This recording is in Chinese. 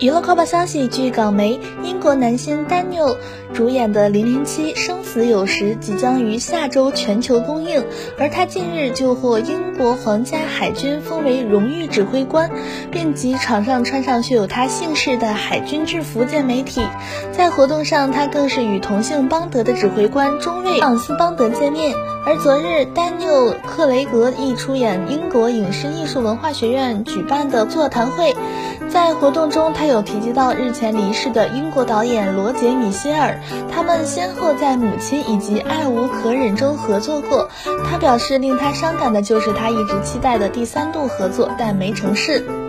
娱乐快报消息：据港媒，英国男星 Daniel 主演的《零零七：生死有时》即将于下周全球公映，而他近日就获英国皇家海军封为荣誉指挥官，并及场上穿上绣有他姓氏的海军制服见媒体。在活动上，他更是与同姓邦德的指挥官中尉奥斯邦德见面。而昨日，丹尼尔·克雷格亦出演英国影视艺术文化学院举办的座谈会，在活动中，他有提及到日前离世的英国导演罗杰·米歇尔，他们先后在《母亲》以及《爱无可忍》中合作过。他表示，令他伤感的就是他一直期待的第三度合作，但没成事。